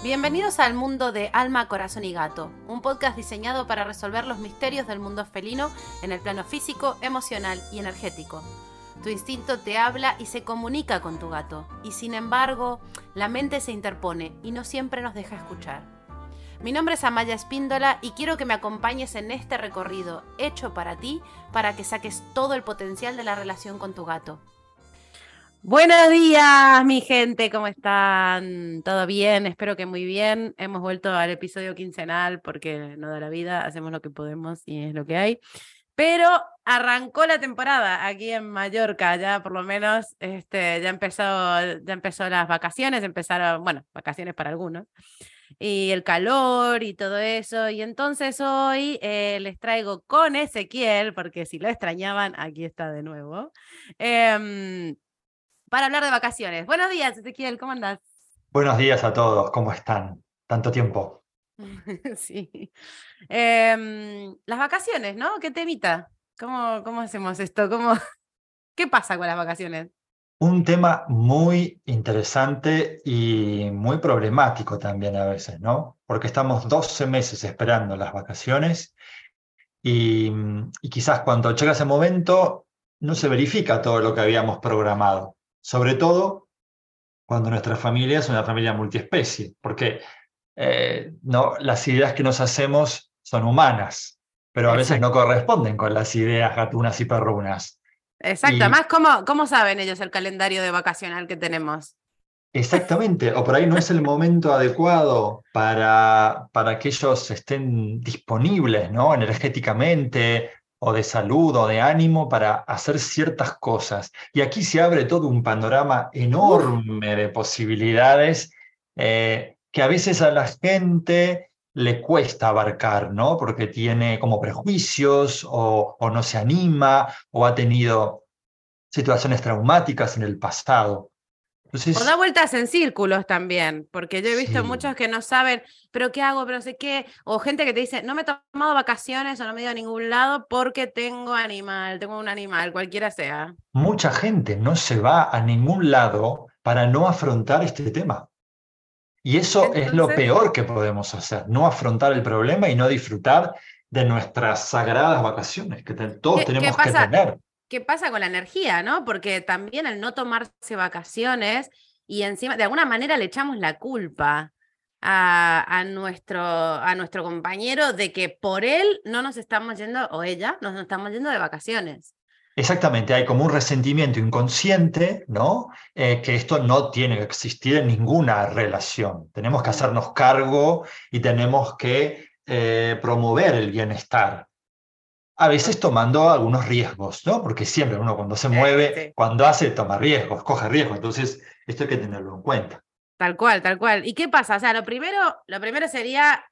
Bienvenidos al mundo de Alma, Corazón y Gato, un podcast diseñado para resolver los misterios del mundo felino en el plano físico, emocional y energético. Tu instinto te habla y se comunica con tu gato, y sin embargo, la mente se interpone y no siempre nos deja escuchar. Mi nombre es Amaya Espíndola y quiero que me acompañes en este recorrido hecho para ti para que saques todo el potencial de la relación con tu gato. Buenos días, mi gente, ¿cómo están? ¿Todo bien? Espero que muy bien. Hemos vuelto al episodio quincenal porque no da la vida, hacemos lo que podemos y es lo que hay. Pero arrancó la temporada aquí en Mallorca, ya por lo menos este, ya, empezó, ya empezó las vacaciones, empezaron, bueno, vacaciones para algunos, y el calor y todo eso. Y entonces hoy eh, les traigo con Ezequiel, porque si lo extrañaban, aquí está de nuevo. Em, para hablar de vacaciones. Buenos días, Ezequiel, ¿cómo andás? Buenos días a todos, ¿cómo están? Tanto tiempo. sí. Em, las vacaciones, ¿no? ¿Qué temita? ¿Cómo, cómo hacemos esto? ¿Cómo... ¿Qué pasa con las vacaciones? Un tema muy interesante y muy problemático también a veces, ¿no? Porque estamos 12 meses esperando las vacaciones y, y quizás cuando llega ese momento no se verifica todo lo que habíamos programado sobre todo cuando nuestra familia es una familia multiespecie, porque eh, no, las ideas que nos hacemos son humanas, pero a veces no corresponden con las ideas gatunas y perrunas. Exacto, además, ¿cómo, ¿cómo saben ellos el calendario de vacacional que tenemos? Exactamente, o por ahí no es el momento adecuado para, para que ellos estén disponibles ¿no? energéticamente o de salud o de ánimo para hacer ciertas cosas. Y aquí se abre todo un panorama enorme de posibilidades eh, que a veces a la gente le cuesta abarcar, ¿no? Porque tiene como prejuicios o, o no se anima o ha tenido situaciones traumáticas en el pasado o da vueltas en círculos también, porque yo he visto muchos que no saben, pero ¿qué hago? Pero sé qué. O gente que te dice, no me he tomado vacaciones o no me he ido a ningún lado porque tengo animal, tengo un animal, cualquiera sea. Mucha gente no se va a ningún lado para no afrontar este tema. Y eso es lo peor que podemos hacer, no afrontar el problema y no disfrutar de nuestras sagradas vacaciones que todos tenemos que tener qué pasa con la energía, ¿no? Porque también al no tomarse vacaciones y encima, de alguna manera le echamos la culpa a, nuestro, a nuestro compañero de que por él no nos estamos yendo, o ella, no nos estamos yendo de vacaciones. Exactamente, hay como un resentimiento inconsciente, ¿no? Eh, que esto no tiene que existir en ninguna relación. Tenemos que hacernos cargo y tenemos que eh, promover el bienestar a veces tomando algunos riesgos, ¿no? Porque siempre uno cuando se mueve, cuando hace, toma riesgos, coge riesgos. Entonces, esto hay que tenerlo en cuenta. Tal cual, tal cual. ¿Y qué pasa? O sea, lo primero, lo primero sería,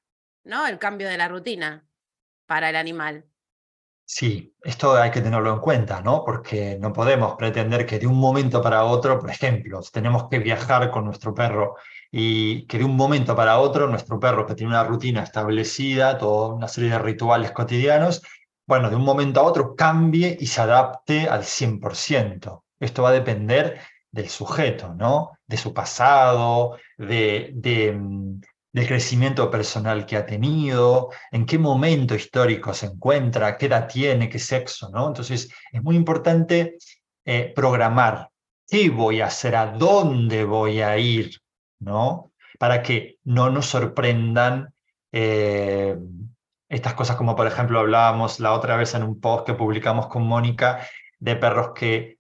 ¿no? El cambio de la rutina para el animal. Sí, esto hay que tenerlo en cuenta, ¿no? Porque no podemos pretender que de un momento para otro, por ejemplo, tenemos que viajar con nuestro perro y que de un momento para otro nuestro perro que tiene una rutina establecida, toda una serie de rituales cotidianos, bueno, de un momento a otro cambie y se adapte al 100%. Esto va a depender del sujeto, ¿no? De su pasado, de, mm, del crecimiento personal que ha tenido, en qué momento histórico se encuentra, qué edad tiene, qué sexo, ¿no? Entonces, es muy importante eh, programar qué voy a hacer, a dónde voy a ir, ¿no? Para que no nos sorprendan eh, estas cosas como por ejemplo hablábamos la otra vez en un post que publicamos con Mónica de perros que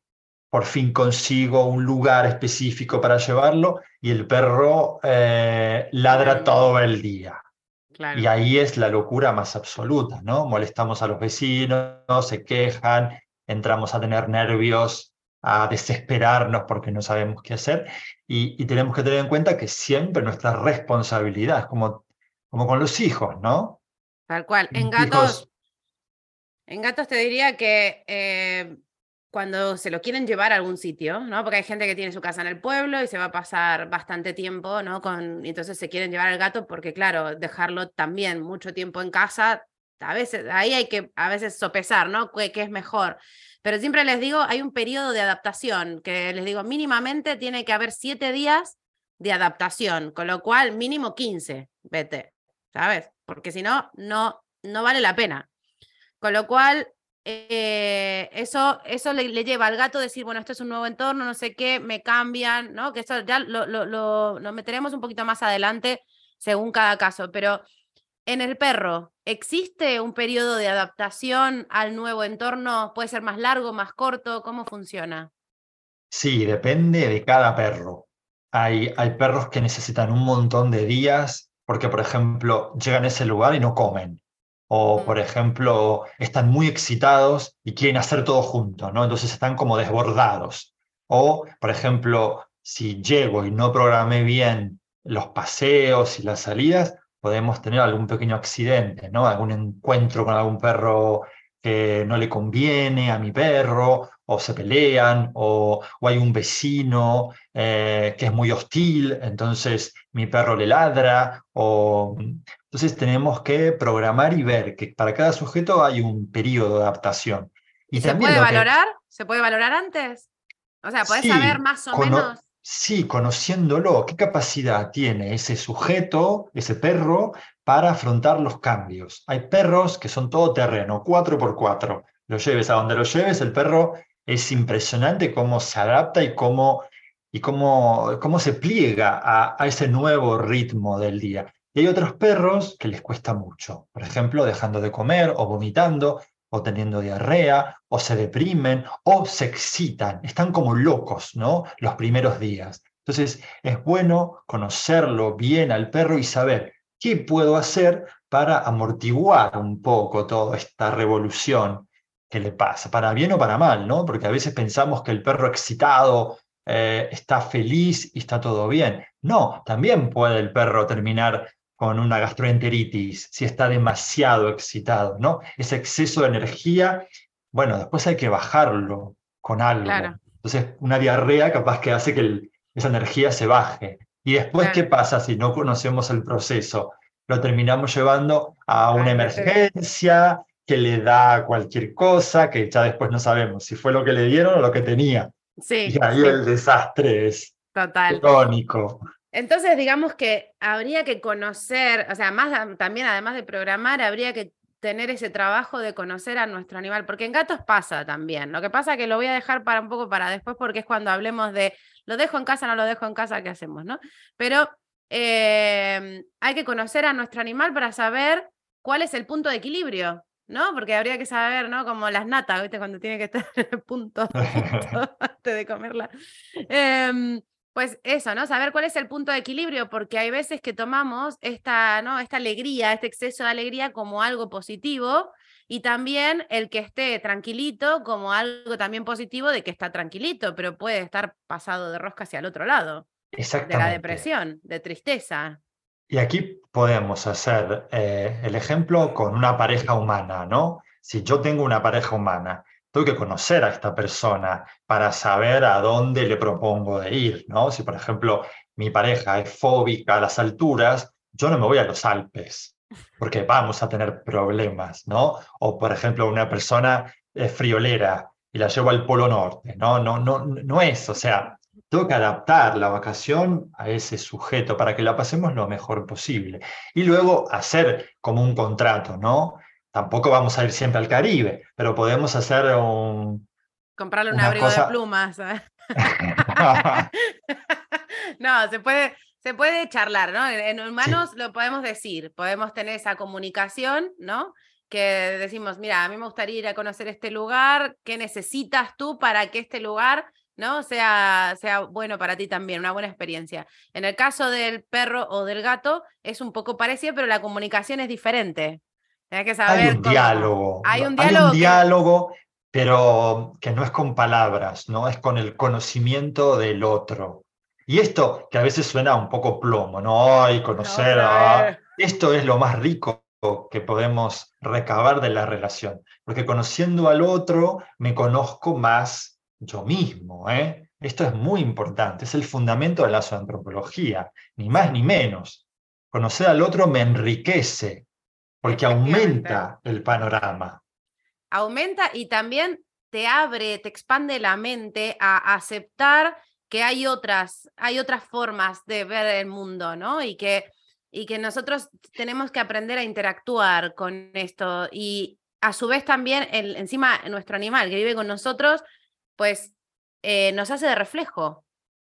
por fin consigo un lugar específico para llevarlo y el perro eh, ladra todo el día. Y ahí es la locura más absoluta, ¿no? Molestamos a los vecinos, se quejan, entramos a tener nervios, a desesperarnos porque no sabemos qué hacer y, tenemos que tener en cuenta que siempre nuestra responsabilidad es como, como con los hijos, ¿no? Tal cual. En gatos, en gatos te diría que eh, cuando se lo quieren llevar a algún sitio, ¿no? Porque hay gente que tiene su casa en el pueblo y se va a pasar bastante tiempo, ¿no? Con, y entonces se quieren llevar al gato porque, claro, dejarlo también mucho tiempo en casa, a veces, ahí hay que a veces sopesar, ¿no? ¿Qué, qué es mejor? Pero siempre les digo, hay un periodo de adaptación que les digo, mínimamente tiene que haber siete días de adaptación, con lo cual mínimo 15, vete, ¿sabes? Porque si no, no, no vale la pena. Con lo cual, eh, eso, eso le, lleva al gato decir, bueno, esto es un nuevo entorno, no sé qué, me cambian, ¿no? Que eso ya lo, lo, lo, meteremos un poquito más adelante según cada caso, pero en el perro, ¿existe un periodo de adaptación al nuevo entorno? ¿Puede ser más largo, más corto? ¿Cómo funciona? Sí, depende de cada perro. Hay, hay perros que necesitan un montón de días porque, por ejemplo, llegan a ese lugar y no comen o por ejemplo están muy excitados y quieren hacer todo junto, ¿no? Entonces están como desbordados. O por ejemplo, si llego y no programé bien los paseos y las salidas, podemos tener algún pequeño accidente, ¿no? Algún encuentro con algún perro que no le conviene a mi perro, o se pelean, o, hay un vecino eh, que es muy hostil, entonces mi perro le ladra, o entonces tenemos que programar y ver que para cada sujeto hay un periodo de adaptación. ¿Y, se puede valorar? ¿Se puede valorar antes? O sea, ¿puedes saber más o menos? Sí, conociéndolo, qué capacidad tiene ese sujeto, ese perro, para afrontar los cambios. Hay perros que son todo terreno, 4x4. Lo lleves a donde lo lleves, el perro es impresionante cómo se adapta y cómo, y cómo, cómo se pliega a, a ese nuevo ritmo del día. Y hay otros perros que les cuesta mucho, por ejemplo, dejando de comer o vomitando o teniendo diarrea o se deprimen o se excitan, están como locos, ¿no? Los primeros días. Entonces, es bueno conocerlo bien al perro y saber qué puedo hacer para amortiguar un poco toda esta revolución que le pasa, para bien o para mal, ¿no? Porque a veces pensamos que el perro excitado eh, está feliz y está todo bien. No, también puede el perro terminar con una gastroenteritis, si está demasiado excitado, ¿no? Ese exceso de energía, bueno, después hay que bajarlo con algo. Entonces, una diarrea capaz que hace que esa energía se baje. Y después, ¿qué pasa si no conocemos el proceso? Lo terminamos llevando a una emergencia que le da cualquier cosa, que ya después no sabemos si fue lo que le dieron o lo que tenía. Sí, y ahí el desastre es Total. crónico. Entonces, digamos que habría que conocer, o sea, más también además de programar, habría que tener ese trabajo de conocer a nuestro animal, porque en gatos pasa también. Lo que pasa es que lo voy a dejar para un poco para después, porque es cuando hablemos de lo dejo en casa, no lo dejo en casa, ¿qué hacemos? ¿no? Pero em, hay que conocer a nuestro animal para saber cuál es el punto de equilibrio, ¿no? Porque habría que saber, ¿no? Como las natas, ¿viste? Cuando tiene que estar en el punto, antes de comerla. Em, pues eso, ¿no? Saber cuál es el punto de equilibrio, porque hay veces que tomamos esta, ¿no? Esta alegría, este exceso de alegría como algo positivo y también el que esté tranquilito como algo también positivo de que está tranquilito, pero puede estar pasado de rosca hacia el otro lado. De la depresión, de tristeza. Y aquí podemos hacer eh, el ejemplo con una pareja humana, ¿no? Si yo tengo una pareja humana tengo que conocer a esta persona para saber a dónde le propongo de ir, ¿no? Si, por ejemplo, mi pareja es fóbica a las alturas, yo no me voy a los Alpes, porque vamos a tener problemas, ¿no? O, por ejemplo, una persona es friolera y la llevo al Polo Norte, ¿no? No, no, no es, o sea, tengo que adaptar la vacación a ese sujeto para que la pasemos lo mejor posible. Y luego hacer como un contrato, ¿no? Tampoco vamos a ir siempre al Caribe, pero podemos hacer un... Comprarle un abrigo de plumas. ¿eh? no, se puede, se puede charlar, ¿no? En humanos lo podemos decir, podemos tener esa comunicación, ¿no? Que decimos, mira, a mí me gustaría ir a conocer este lugar, ¿qué necesitas tú para que este lugar ¿no? Sea, sea bueno para ti también, una buena experiencia. En el caso del perro o del gato es un poco parecido, pero la comunicación es diferente hay un diálogo. Hay un diálogo, pero que no es con palabras, ¿no? Es con el conocimiento del otro. Y esto, que a veces suena un poco plomo, ¿no? Ay, conocer a... Esto es lo más rico que podemos recabar de la relación, porque conociendo al otro me conozco más yo mismo, ¿eh? Esto es muy importante, es el fundamento de la antropología, ni más ni menos. Conocer al otro me enriquece, porque aumenta el panorama. Aumenta y también te abre, te expande la mente a aceptar que hay otras, hay otras formas de ver el mundo, ¿no? Y que, y que nosotros tenemos que aprender a interactuar con esto. Y a su vez también, el, encima, nuestro animal que vive con nosotros, pues eh, nos hace de reflejo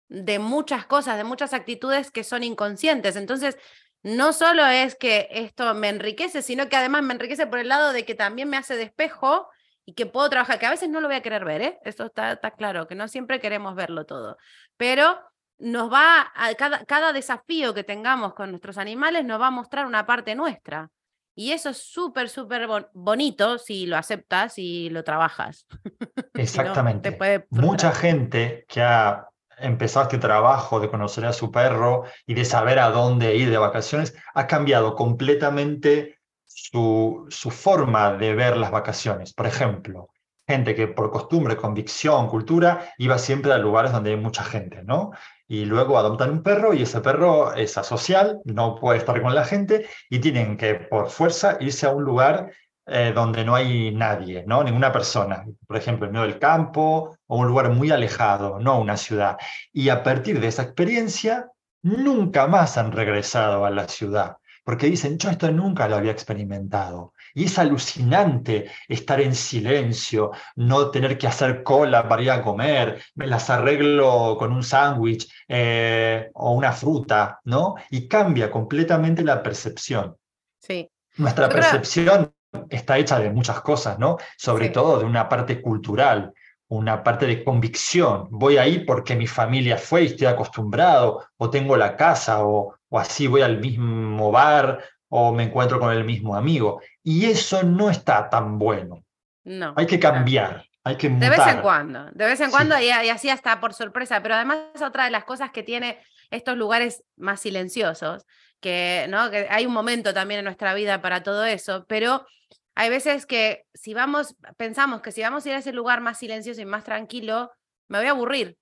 de muchas cosas, de muchas actitudes que son inconscientes. Entonces, no solo es que esto me enriquece, sino que además me enriquece por el lado de que también me hace de espejo y que puedo trabajar, que a veces no lo voy a querer ver, ¿eh? Esto está, está claro, que no siempre queremos verlo todo, pero nos va a cada, cada desafío que tengamos con nuestros animales nos va a mostrar una parte nuestra. Y eso es súper, súper bonito si lo aceptas y lo trabajas. Exactamente. Mucha gente que ha empezado este trabajo de conocer a su perro y de saber a dónde ir de vacaciones, ha cambiado completamente su, su forma de ver las vacaciones. Por ejemplo, gente que por costumbre, convicción, cultura, iba siempre a lugares donde hay mucha gente, ¿no? Y luego adoptan un perro y ese perro es asocial, no puede estar con la gente y tienen que por fuerza irse a un lugar eh, donde no hay nadie, ¿no? Ninguna persona. Por ejemplo, en medio del campo o un lugar muy alejado, no una ciudad. Y a partir de esa experiencia, nunca más han regresado a la ciudad porque dicen, yo esto nunca lo había experimentado. Y es alucinante estar en silencio, no tener que hacer cola para ir a comer, me las arreglo con un sándwich eh, o una fruta, ¿no? Y cambia completamente la percepción. Sí. Nuestra percepción está hecha de muchas cosas, ¿no? Sobre todo de una parte cultural una parte de convicción. Voy ahí porque mi familia fue y estoy acostumbrado, o tengo la casa, o, o así voy al mismo bar, o me encuentro con el mismo amigo. Y eso no está tan bueno. No. Hay que cambiar. Hay que mutar. De vez en cuando, de vez en cuando y, así hasta por sorpresa, pero además es otra de las cosas que tiene estos lugares más silenciosos, que, ¿no? que hay un momento también en nuestra vida para todo eso, pero hay veces que si vamos, pensamos que si vamos a ir a ese lugar más silencioso y más tranquilo, me voy a aburrir.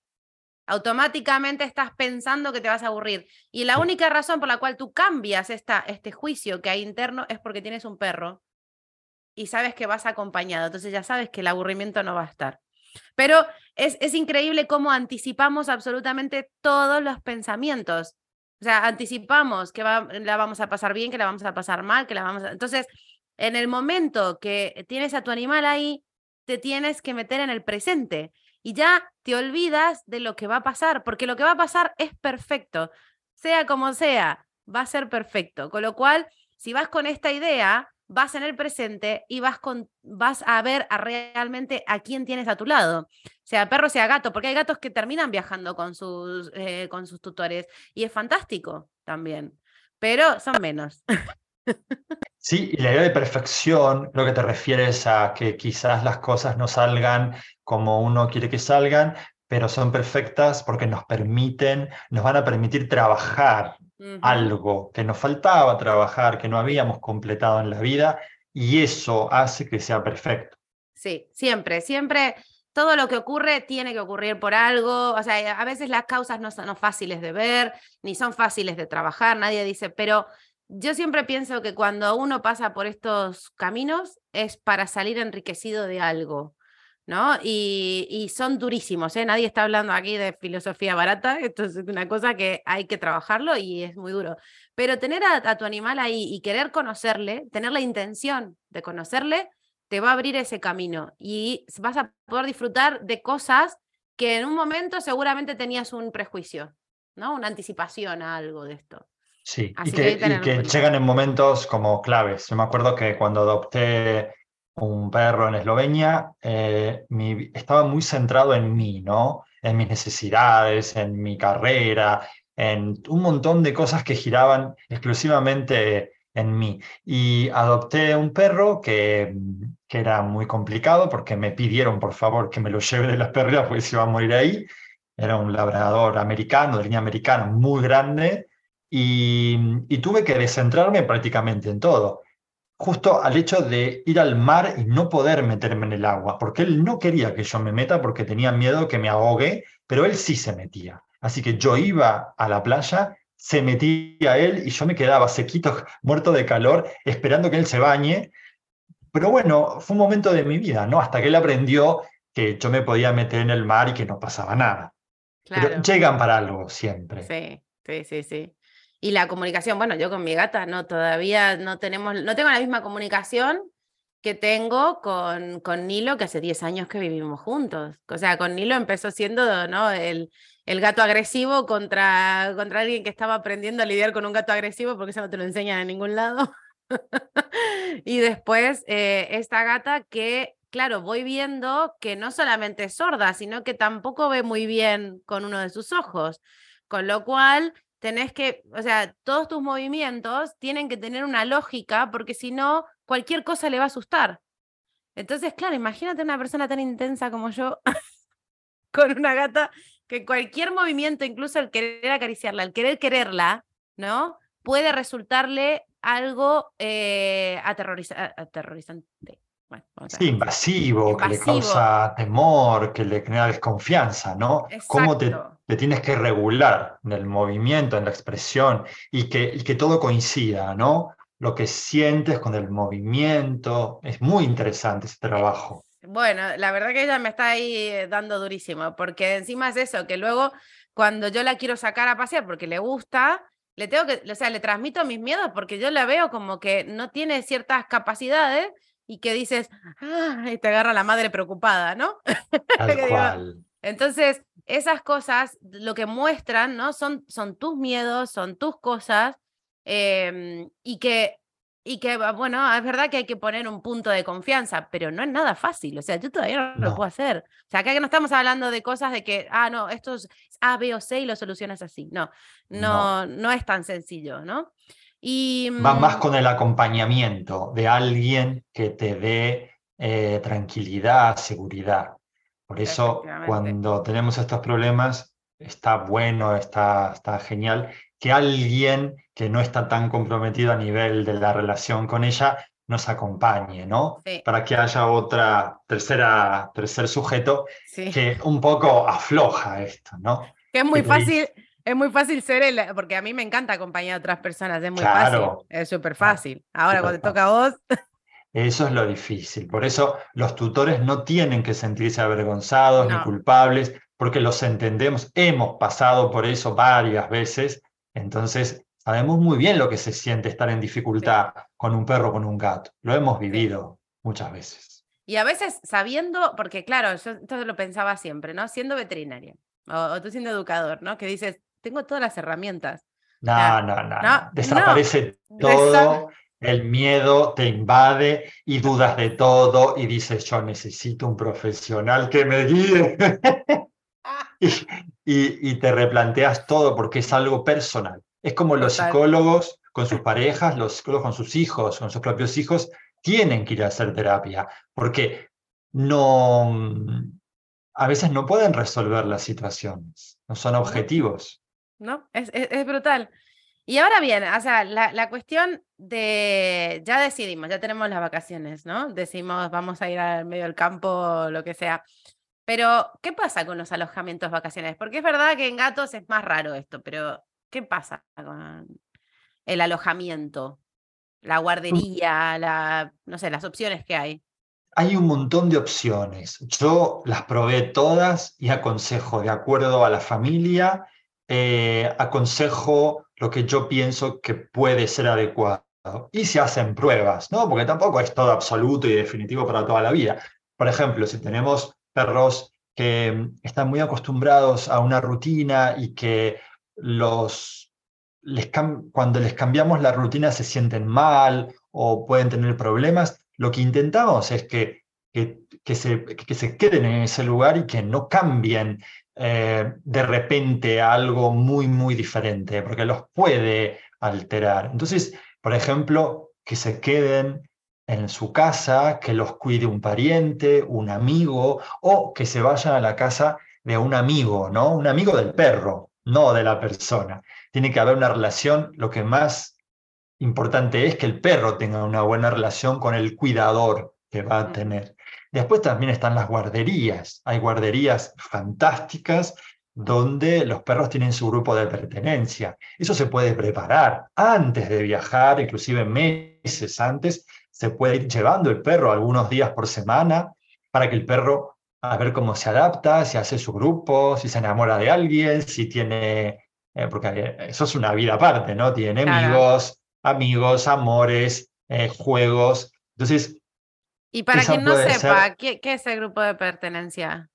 Automáticamente estás pensando que te vas a aburrir. Y la única razón por la cual tú cambias esta, este juicio que hay interno es porque tienes un perro y sabes que vas acompañado. Entonces ya sabes que el aburrimiento no va a estar. Pero es, es increíble cómo anticipamos absolutamente todos los pensamientos. O sea, anticipamos que la vamos a pasar bien, que la vamos a pasar mal, que la vamos a... Entonces, en el momento que tienes a tu animal ahí, te tienes que meter en el presente y ya te olvidas de lo que va a pasar, porque lo que va a pasar es perfecto, sea como sea, va a ser perfecto. Con lo cual, si vas con esta idea, vas en el presente y vas, con, vas a ver realmente a quién tienes a tu lado, sea perro, sea gato, porque hay gatos que terminan viajando con sus, eh, con sus tutores y es fantástico también, pero son menos. Sí, y la idea de perfección, creo que te refieres a que quizás las cosas no salgan como uno quiere que salgan, pero son perfectas porque nos permiten, nos van a permitir trabajar algo que nos faltaba trabajar, que no habíamos completado en la vida, y eso hace que sea perfecto. Sí, siempre, siempre todo lo que ocurre tiene que ocurrir por algo, o sea, a veces las causas no son fáciles de ver, ni son fáciles de trabajar, nadie dice, pero yo siempre pienso que cuando uno pasa por estos caminos es para salir enriquecido de algo, ¿no? Y, son durísimos, ¿eh? Nadie está hablando aquí de filosofía barata, esto es una cosa que hay que trabajarlo y es muy duro. Pero tener a, tu animal ahí y querer conocerle, tener la intención de conocerle, te va a abrir ese camino y vas a poder disfrutar de cosas que en un momento seguramente tenías un prejuicio, ¿no? Una anticipación a algo de esto. Sí, y que, llegan en momentos como claves. Yo me acuerdo que cuando adopté un perro en Eslovenia, eh, estaba muy centrado en mí, ¿no? En mis necesidades, en mi carrera, en un montón de cosas que giraban exclusivamente en mí. Y adopté un perro que, que era muy complicado porque me pidieron, por favor, que me lo lleve de las perreras porque se iba a morir ahí. Era un labrador americano, de línea americana, muy grande y, tuve que descentrarme prácticamente en todo justo al hecho de ir al mar y no poder meterme en el agua, porque él no quería que yo me meta porque tenía miedo que me ahogue, pero él sí se metía. Así que yo iba a la playa, se metía él y yo me quedaba sequito, muerto de calor, esperando que él se bañe. Pero bueno, fue un momento de mi vida, ¿no? Hasta que él aprendió que yo me podía meter en el mar y que no pasaba nada. Pero llegan para algo siempre. Sí, sí, sí, sí. Y la comunicación, bueno, yo con mi gata no, todavía no tenemos, no tengo la misma comunicación que tengo con, con Nilo, que hace 10 años que vivimos juntos. O sea, con Nilo empezó siendo ¿no? el, el gato agresivo contra, contra alguien que estaba aprendiendo a lidiar con un gato agresivo, porque eso no te lo enseñan en ningún lado. y después eh, esta gata que, claro, voy viendo que no solamente es sorda, sino que tampoco ve muy bien con uno de sus ojos. Con lo cual, tenés que, o sea, todos tus movimientos tienen que tener una lógica, porque si no, cualquier cosa le va a asustar. Entonces, claro, imagínate una persona tan intensa como yo, con una gata, que cualquier movimiento, incluso el querer acariciarla, el querer quererla, ¿no? Puede resultarle algo eh, aterrorizante. sí, invasivo, que le causa temor, que le crea desconfianza, ¿no? Cómo te, tienes que regular en el movimiento, en la expresión, y que, y que todo coincida, ¿no? Lo que sientes con el movimiento. Es muy interesante ese trabajo. Bueno, la verdad que ella me está ahí eh, dando durísimo, porque encima es eso, que luego cuando yo la quiero sacar a pasear porque le gusta, le tengo que, o sea, le transmito mis miedos porque yo la veo como que no tiene ciertas capacidades y que dices, ah, y te agarra la madre preocupada, ¿no? Entonces, esas cosas lo que muestran, ¿no? Son, son tus miedos, son tus cosas, em, y que y que, bueno, es verdad que hay que poner un punto de confianza, pero no es nada fácil. O sea, yo todavía no, lo puedo hacer. O sea, acá que no estamos hablando de cosas de que, ah, no, esto es A, B o C y lo solucionas así. No, no, no, es tan sencillo, ¿no? Y, Va más mm con el acompañamiento de alguien que te dé eh, tranquilidad, seguridad. Por eso, cuando tenemos estos problemas, está bueno, está, está genial que alguien que no está tan comprometido a nivel de la relación con ella nos acompañe, ¿no? Para que haya otra tercera, tercer sujeto que un poco afloja esto, ¿no? Que es muy fácil, es muy fácil ser el, porque a mí me encanta acompañar a otras personas, es muy fácil, es súper fácil. Ahora cuando te toca a vos... Eso es lo difícil. Por eso los tutores no tienen que sentirse avergonzados ni culpables, porque los entendemos. Hemos pasado por eso varias veces entonces, sabemos muy bien lo que se siente estar en dificultad con un perro, con un gato. Lo hemos vivido muchas veces. Y a veces sabiendo, porque claro, yo esto lo pensaba siempre, ¿no? Siendo veterinaria o, tú siendo educador, ¿no? Que dices, tengo todas las herramientas. No, no, no. Desaparece todo. El miedo te invade y dudas de todo y dices, yo necesito un profesional que me guíe. y, te replanteas todo porque es algo personal. Es como los psicólogos con sus parejas, los psicólogos con sus hijos, con sus propios hijos, tienen que ir a hacer terapia porque no, a veces no pueden resolver las situaciones, no son objetivos. No, es, es, brutal. Y ahora bien, o sea, la, la, cuestión de, ya decidimos, ya tenemos las vacaciones, ¿no? Decimos, vamos a ir al medio del campo, lo que sea. Pero, ¿qué pasa con los alojamientos vacacionales? Porque es verdad que en gatos es más raro esto, pero ¿qué pasa con el alojamiento? La guardería, la, no sé, las opciones que hay. Hay un montón de opciones. Yo las probé todas y aconsejo, de acuerdo a la familia, eh, aconsejo lo que yo pienso que puede ser adecuado. Y se hacen pruebas, ¿no? Porque tampoco es todo absoluto y definitivo para toda la vida. Por ejemplo, si tenemos perros que están muy acostumbrados a una rutina y que los, cuando les cambiamos la rutina se sienten mal o pueden tener problemas, lo que intentamos es que, que, se, que se, queden en ese lugar y que no cambien eh, de repente a algo muy, muy diferente, porque los puede alterar. Entonces, por ejemplo, que se queden en su casa, que los cuide un pariente, un amigo, o que se vayan a la casa de un amigo, ¿no? Un amigo del perro, no de la persona. Tiene que haber una relación, lo que más importante es que el perro tenga una buena relación con el cuidador que va a tener. Después también están las guarderías. Hay guarderías fantásticas donde los perros tienen su grupo de pertenencia. Eso se puede preparar antes de viajar, inclusive meses antes, se puede ir llevando el perro algunos días por semana para que el perro a ver cómo se adapta, si hace su grupo, si se enamora de alguien, si tiene, eh, porque eso es una vida aparte, ¿no? Tiene amigos, amigos, amores, eh, juegos. Entonces... Y para quien no sepa, ¿qué, es el grupo de pertenencia?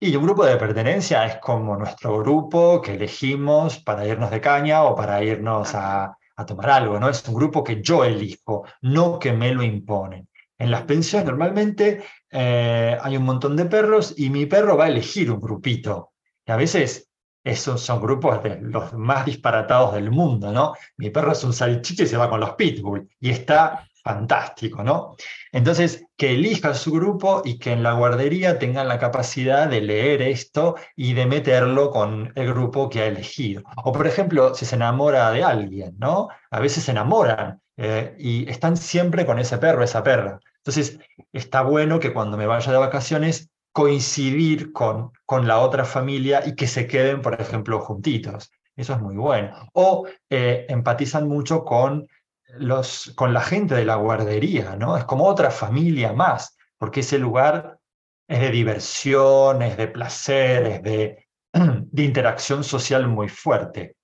Y un grupo de pertenencia es como nuestro grupo que elegimos para irnos de caña o para irnos a, a tomar algo, ¿no? Es un grupo que yo elijo, no que me lo imponen. En las pensiones normalmente eh, hay un montón de perros y mi perro va a elegir un grupito. Y a veces esos son grupos de los más disparatados del mundo, ¿no? Mi perro es un salchicha y se va con los pitbull y está fantástico, ¿no? Entonces, que elija su grupo y que en la guardería tengan la capacidad de leer esto y de meterlo con el grupo que ha elegido. O, por ejemplo, si se enamora de alguien, ¿no? A veces se enamoran eh, y están siempre con ese perro, esa perra. Entonces, está bueno que cuando me vaya de vacaciones coincidir con, con la otra familia y que se queden, por ejemplo, juntitos. Eso es muy bueno. O eh, empatizan mucho con los, con la gente de la guardería, ¿no? Es como otra familia más, porque ese lugar es de diversión, es de placer, es de, de interacción social muy fuerte.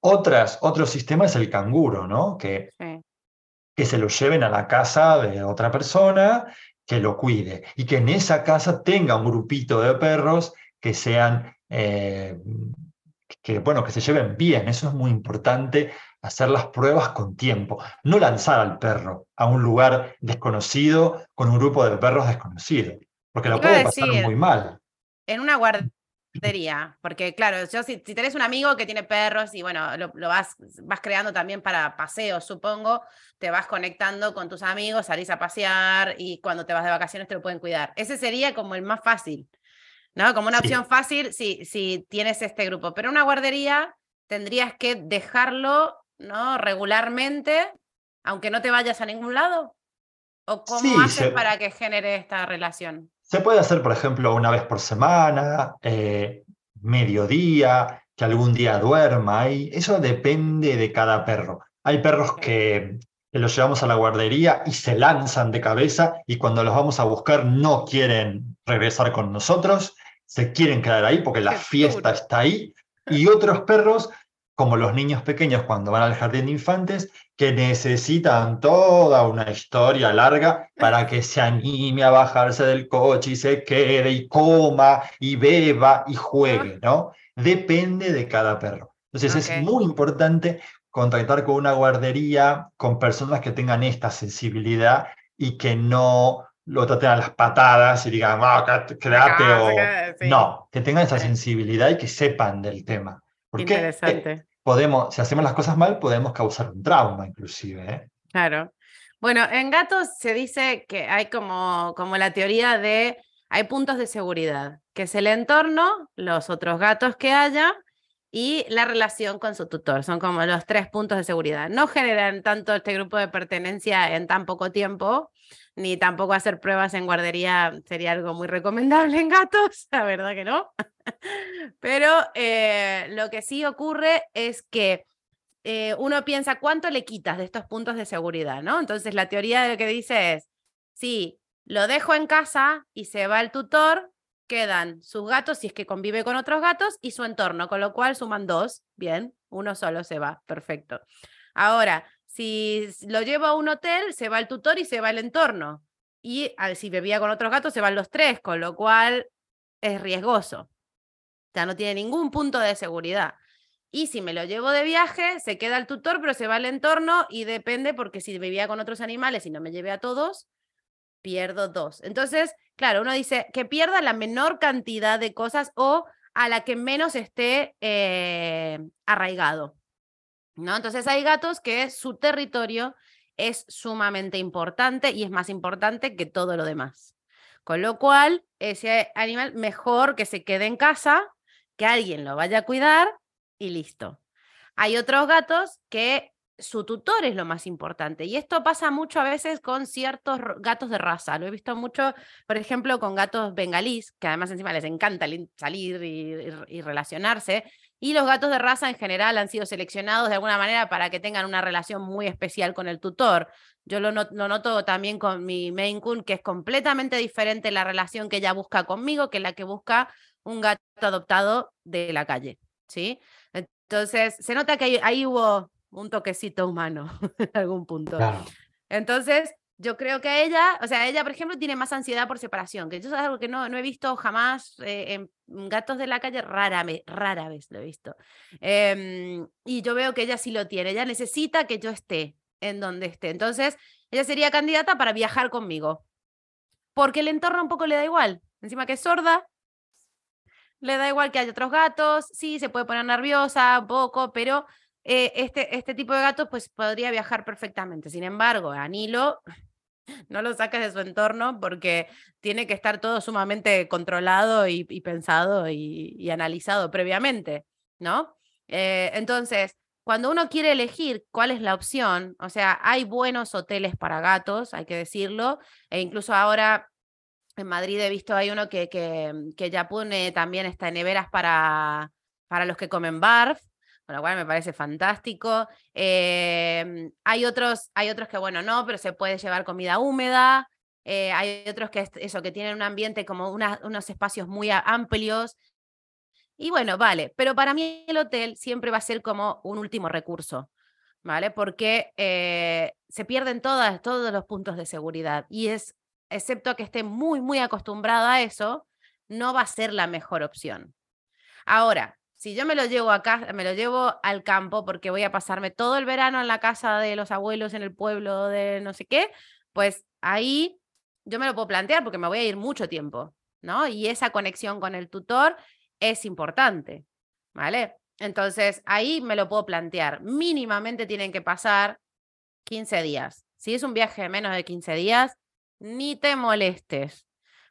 Otras, otro sistema es el canguro, ¿no? Que, que se lo lleven a la casa de otra persona, que lo cuide y que en esa casa tenga un grupito de perros que sean, eh, que, bueno, que se lleven bien. Eso es muy importante hacer las pruebas con tiempo, no lanzar al perro a un lugar desconocido con un grupo de perros desconocidos, porque lo puede pasar muy mal. En una guardería, porque claro, yo, si, si, tenés un amigo que tiene perros y bueno, lo, vas, vas creando también para paseos, supongo, te vas conectando con tus amigos, salís a pasear y cuando te vas de vacaciones te lo pueden cuidar. Ese sería como el más fácil, ¿no? Como una opción fácil si, si tienes este grupo, pero una guardería tendrías que dejarlo ¿no? Regularmente, aunque no te vayas a ningún lado. ¿O cómo haces para que genere esta relación? Se puede hacer, por ejemplo, una vez por semana, eh, mediodía, que algún día duerma. ahí eso depende de cada perro. Hay perros que, que los llevamos a la guardería y se lanzan de cabeza y cuando los vamos a buscar no quieren regresar con nosotros, se quieren quedar ahí porque la fiesta está ahí. Y otros perros como los niños pequeños cuando van al jardín de infantes, que necesitan toda una historia larga para que se anime a bajarse del coche y se quede y coma y beba y juegue, ¿no? Depende de cada perro. Entonces es muy importante contactar con una guardería, con personas que tengan esta sensibilidad y que no lo traten a las patadas y digan, ah, quédate o... No, que tengan esa sensibilidad y que sepan del tema. Porque eh. Podemos, si hacemos las cosas mal, podemos causar un trauma inclusive. ¿eh? Claro. Bueno, en gatos se dice que hay como, como la teoría de, hay puntos de seguridad, que es el entorno, los otros gatos que haya y la relación con su tutor. Son como los tres puntos de seguridad. No generan tanto este grupo de pertenencia en tan poco tiempo, ni tampoco hacer pruebas en guardería sería algo muy recomendable en gatos, la verdad que no. Pero eh, lo que sí ocurre es que eh, uno piensa cuánto le quitas de estos puntos de seguridad, ¿no? Entonces la teoría de lo que dice es, si lo dejo en casa y se va el tutor, quedan sus gatos, si es que convive con otros gatos, y su entorno, con lo cual suman dos, bien, uno solo se va, perfecto. Ahora, si lo llevo a un hotel, se va el tutor y se va el entorno. Y si bebía con otros gatos, se van los tres, con lo cual es riesgoso no tiene ningún punto de seguridad. Y si me lo llevo de viaje, se queda el tutor, pero se va al entorno y depende porque si vivía con otros animales y no me llevé a todos, pierdo dos. Entonces, claro, uno dice que pierda la menor cantidad de cosas o a la que menos esté eh, arraigado. ¿no? Entonces hay gatos que su territorio es sumamente importante y es más importante que todo lo demás. Con lo cual, ese animal mejor que se quede en casa que alguien lo vaya a cuidar y listo. Hay otros gatos que su tutor es lo más importante. Y esto pasa mucho a veces con ciertos gatos de raza. Lo he visto mucho, por ejemplo, con gatos bengalís, que además encima les encanta salir y, relacionarse. Y los gatos de raza en general han sido seleccionados de alguna manera para que tengan una relación muy especial con el tutor. Yo lo, noto también con mi Maine Coon, que es completamente diferente la relación que ella busca conmigo que la que busca un gato adoptado de la calle. ¿sí? Entonces, se nota que ahí, hubo un toquecito humano en algún punto. Entonces, yo creo que ella, o sea, ella, por ejemplo, tiene más ansiedad por separación, que eso es algo que no, no he visto jamás eh, en gatos de la calle, rara, rara vez lo he visto. Em, y yo veo que ella sí lo tiene, ella necesita que yo esté en donde esté. Entonces, ella sería candidata para viajar conmigo, porque el entorno un poco le da igual. Encima que es sorda, le da igual que haya otros gatos, sí, se puede poner nerviosa un poco, pero eh, este, este tipo de gatos pues podría viajar perfectamente. Sin embargo, a Nilo no lo saques de su entorno porque tiene que estar todo sumamente controlado y, pensado y, analizado previamente, ¿no? Eh, entonces, cuando uno quiere elegir cuál es la opción, o sea, hay buenos hoteles para gatos, hay que decirlo, e incluso ahora en Madrid he visto hay uno que, que, que ya pone también está neveras para, para los que comen barf, con lo cual me parece fantástico. Em, hay, otros, hay otros que, bueno, no, pero se puede llevar comida húmeda. Eh, hay otros que, eso, que tienen un ambiente como unos espacios muy amplios. Y bueno, vale, pero para mí el hotel siempre va a ser como un último recurso, ¿vale? Porque eh, se pierden todas, todos los puntos de seguridad y es, excepto que esté muy, muy acostumbrado a eso, no va a ser la mejor opción. Ahora, si yo me lo llevo acá, me lo llevo al campo porque voy a pasarme todo el verano en la casa de los abuelos, en el pueblo de no sé qué, pues ahí yo me lo puedo plantear porque me voy a ir mucho tiempo, ¿no? Y esa conexión con el tutor es importante, ¿vale? Entonces ahí me lo puedo plantear. Mínimamente tienen que pasar 15 días. Si es un viaje de menos de 15 días, ni te molestes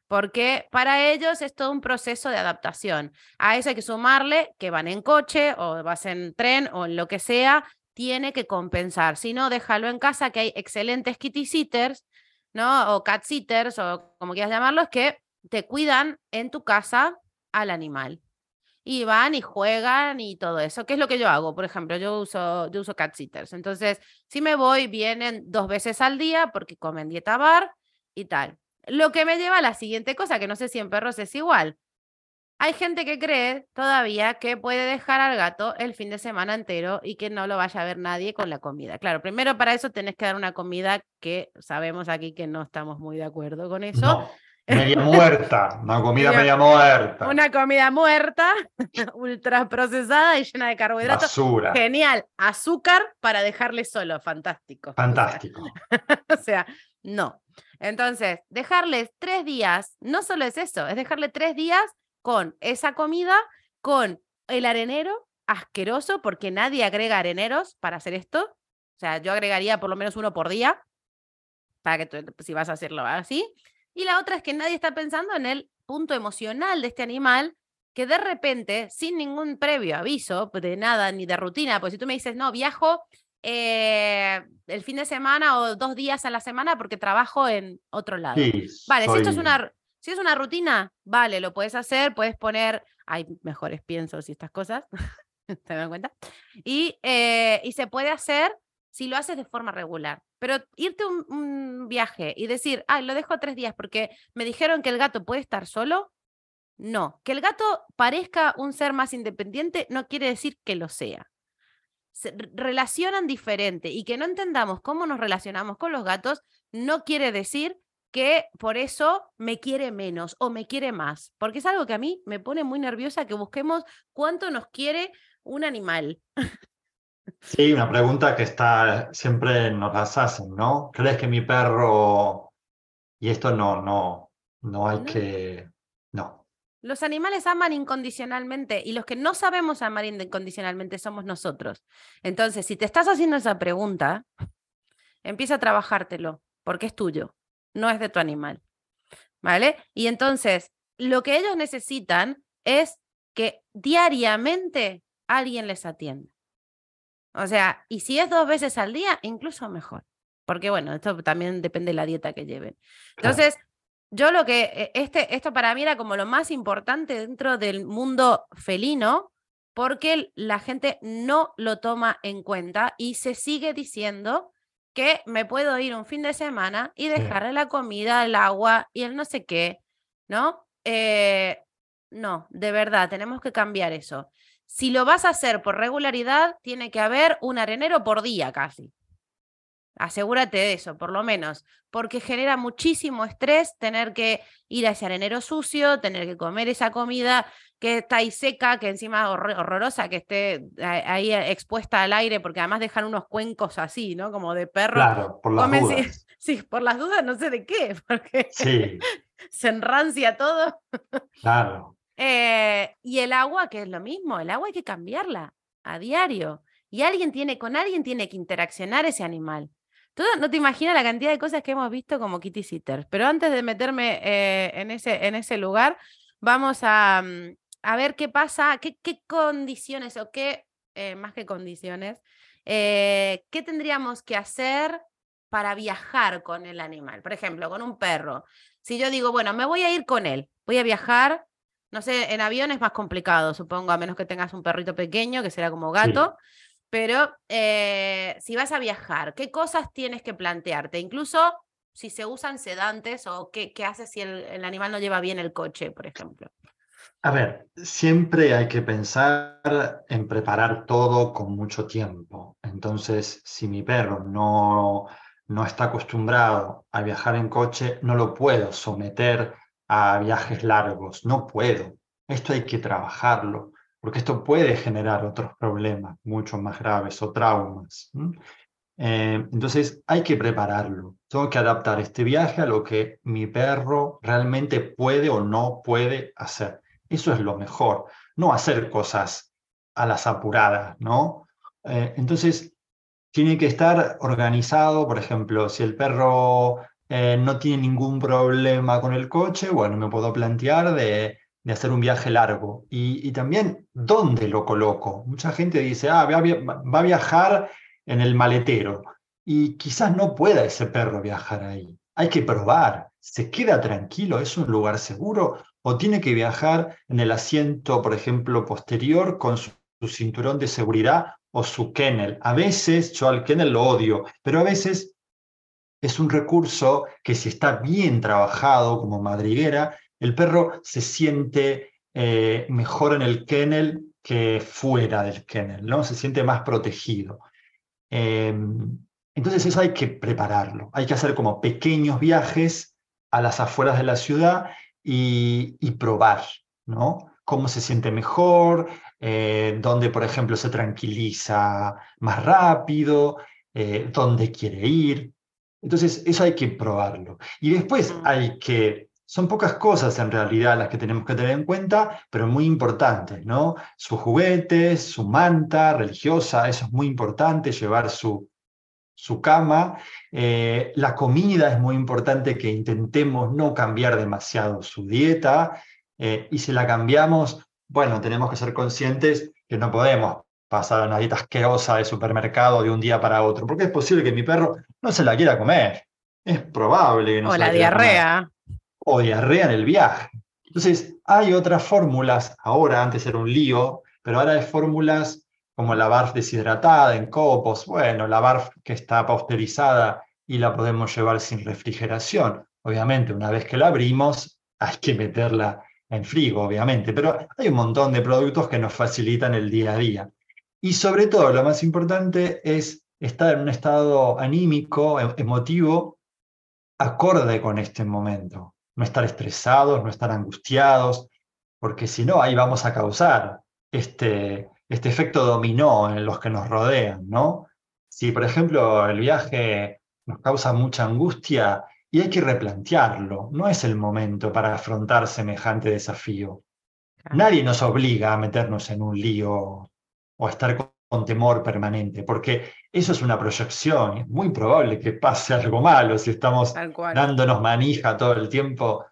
porque para ellos es todo un proceso de adaptación. A eso hay que sumarle que van en coche o vas en tren o lo que sea, tiene que compensar. Si no, déjalo en casa, que hay excelentes kitty sitters, ¿no? O cat sitters, o como quieras llamarlos, que te cuidan en tu casa al animal. Y van y juegan y todo eso. ¿Qué es lo que yo hago? Por ejemplo, yo uso, yo uso cat sitters. Entonces, si me voy, vienen dos veces al día porque comen dieta bar y tal. Lo que me lleva a la siguiente cosa, que no sé si en perros es igual. Hay gente que cree todavía que puede dejar al gato el fin de semana entero y que no lo vaya a ver nadie con la comida. Claro, primero para eso tenés que dar una comida que sabemos aquí que no estamos muy de acuerdo con eso. media muerta, una comida media, muerta. Una comida muerta, ultra procesada y llena de carbohidratos. Basura. Genial. Azúcar para dejarle solo, fantástico. Fantástico. o sea no. Entonces, dejarles tres días, no solo es eso, es dejarle tres días con esa comida, con el arenero asqueroso, porque nadie agrega areneros para hacer esto. O sea, yo agregaría por lo menos uno por día, para que si vas a hacerlo así. Y la otra es que nadie está pensando en el punto emocional de este animal, que de repente, sin ningún previo aviso de nada ni de rutina, pues si tú me dices, no, viajo eh, el fin de semana o dos días a la semana porque trabajo en otro lado. vale, si esto es una, si es una rutina, vale, lo puedes hacer, puedes poner, hay mejores piensos y estas cosas, ¿te dan cuenta? Y, eh, y se puede hacer si lo haces de forma regular. Pero irte un, un viaje y decir, ay, lo dejo tres días porque me dijeron que el gato puede estar solo, no. Que el gato parezca un ser más independiente no quiere decir que lo sea se relacionan diferente y que no entendamos cómo nos relacionamos con los gatos no quiere decir que por eso me quiere menos o me quiere más, porque es algo que a mí me pone muy nerviosa que busquemos cuánto nos quiere un animal. Sí, una pregunta que está siempre nos las hacen, ¿no? ¿Crees que mi perro y esto no no no hay que. Los animales aman incondicionalmente y los que no sabemos amar incondicionalmente somos nosotros. Entonces, si te estás haciendo esa pregunta, empieza a trabajártelo, porque es tuyo, no es de tu animal. ¿Vale? Y entonces, lo que ellos necesitan es que diariamente alguien les atienda. O sea, y si es dos veces al día, incluso mejor. Porque bueno, esto también depende de la dieta que lleven. Entonces, yo lo que, eh, este, esto para mí era como lo más importante dentro del mundo felino, porque la gente no lo toma en cuenta y se sigue diciendo que me puedo ir un fin de semana y dejarle la comida, el agua y el no sé qué, ¿no? Eh, no, de verdad, tenemos que cambiar eso. Si lo vas a hacer por regularidad, tiene que haber un arenero por día casi. Asegúrate de eso, por lo menos, porque genera muchísimo estrés tener que ir a ese arenero sucio, tener que comer esa comida que está ahí seca, que encima horrorosa, que esté ahí expuesta al aire, porque además dejan unos cuencos así, ¿no? Como de perro. Claro, por las dudas. Sí, por las dudas no sé de qué, porque se enrancia todo. Claro. Eh, y el agua, que es lo mismo, el agua hay que cambiarla a diario. Y alguien tiene, con alguien tiene que interaccionar ese animal. Tú no te imaginas la cantidad de cosas que hemos visto como kitty sitters. Pero antes de meterme eh, en, ese, en ese lugar, vamos a, mm, a ver qué pasa, qué, qué condiciones o qué, eh, más que condiciones, qué tendríamos que hacer para viajar con el animal. Por ejemplo, con un perro. Si yo digo, bueno, me voy a ir con él, voy a viajar no sé, en avión es más complicado, supongo, a menos que tengas un perrito pequeño, que será como gato. Pero eh, si vas a viajar, ¿qué cosas tienes que plantearte? Incluso si se usan sedantes o qué, qué haces si el, animal no lleva bien el coche, por ejemplo. A ver, siempre hay que pensar en preparar todo con mucho tiempo. Entonces, si mi perro no, no está acostumbrado a viajar en coche, no lo puedo someter a viajes largos. No puedo. Esto hay que trabajarlo, porque esto puede generar otros problemas mucho más graves o traumas. Eh, entonces hay que prepararlo. Tengo que adaptar este viaje a lo que mi perro realmente puede o no puede hacer. Eso es lo mejor. No hacer cosas a las apuradas, ¿no? Eh, entonces, tiene que estar organizado, por ejemplo, si el perro eh, no tiene ningún problema con el coche, bueno, me puedo plantear de, hacer un viaje largo. Y, también, ¿dónde lo coloco? Mucha gente dice, ah, va a, viajar en el maletero. Y quizás no pueda ese perro viajar ahí. Hay que probar. ¿Se queda tranquilo? ¿Es un lugar seguro? ¿O tiene que viajar en el asiento, por ejemplo, posterior con su, su cinturón de seguridad o su kennel? A veces, yo al kennel lo odio, pero a veces es un recurso que si está bien trabajado como madriguera, el perro se siente eh, mejor en el kennel que fuera del kennel, ¿no? Se siente más protegido. Em, entonces eso hay que prepararlo, hay que hacer como pequeños viajes a las afueras de la ciudad y, probar, ¿no? Cómo se siente mejor, eh, dónde, por ejemplo, se tranquiliza más rápido, eh, dónde quiere ir. Entonces, eso hay que probarlo. Y después hay que, son pocas cosas en realidad las que tenemos que tener en cuenta, pero muy importantes, ¿no? Sus juguetes, su manta religiosa, eso es muy importante, llevar su, su cama. Eh, la comida es muy importante que intentemos no cambiar demasiado su dieta. Eh, y si la cambiamos, bueno, tenemos que ser conscientes que no podemos pasar a una dieta asquerosa de supermercado de un día para otro, porque es posible que mi perro no se la quiera comer. Es probable que no o se la, diarrea. O diarrea en el viaje. Entonces, hay otras fórmulas, ahora antes era un lío, pero ahora hay fórmulas como la barf deshidratada en copos, bueno, la barf que está pasteurizada y la podemos llevar sin refrigeración. Obviamente, una vez que la abrimos, hay que meterla en frigo, obviamente, pero hay un montón de productos que nos facilitan el día a día. Y sobre todo, lo más importante es estar en un estado anímico, e-, emotivo, acorde con este momento. No estar estresados, no estar angustiados, porque si no, ahí vamos a causar este, este efecto dominó en los que nos rodean, ¿no? Si, por ejemplo, el viaje nos causa mucha angustia y hay que replantearlo, no es el momento para afrontar semejante desafío. Nadie nos obliga a meternos en un lío o estar con, temor permanente, porque eso es una proyección. Es muy probable que pase algo malo si estamos dándonos manija todo el tiempo.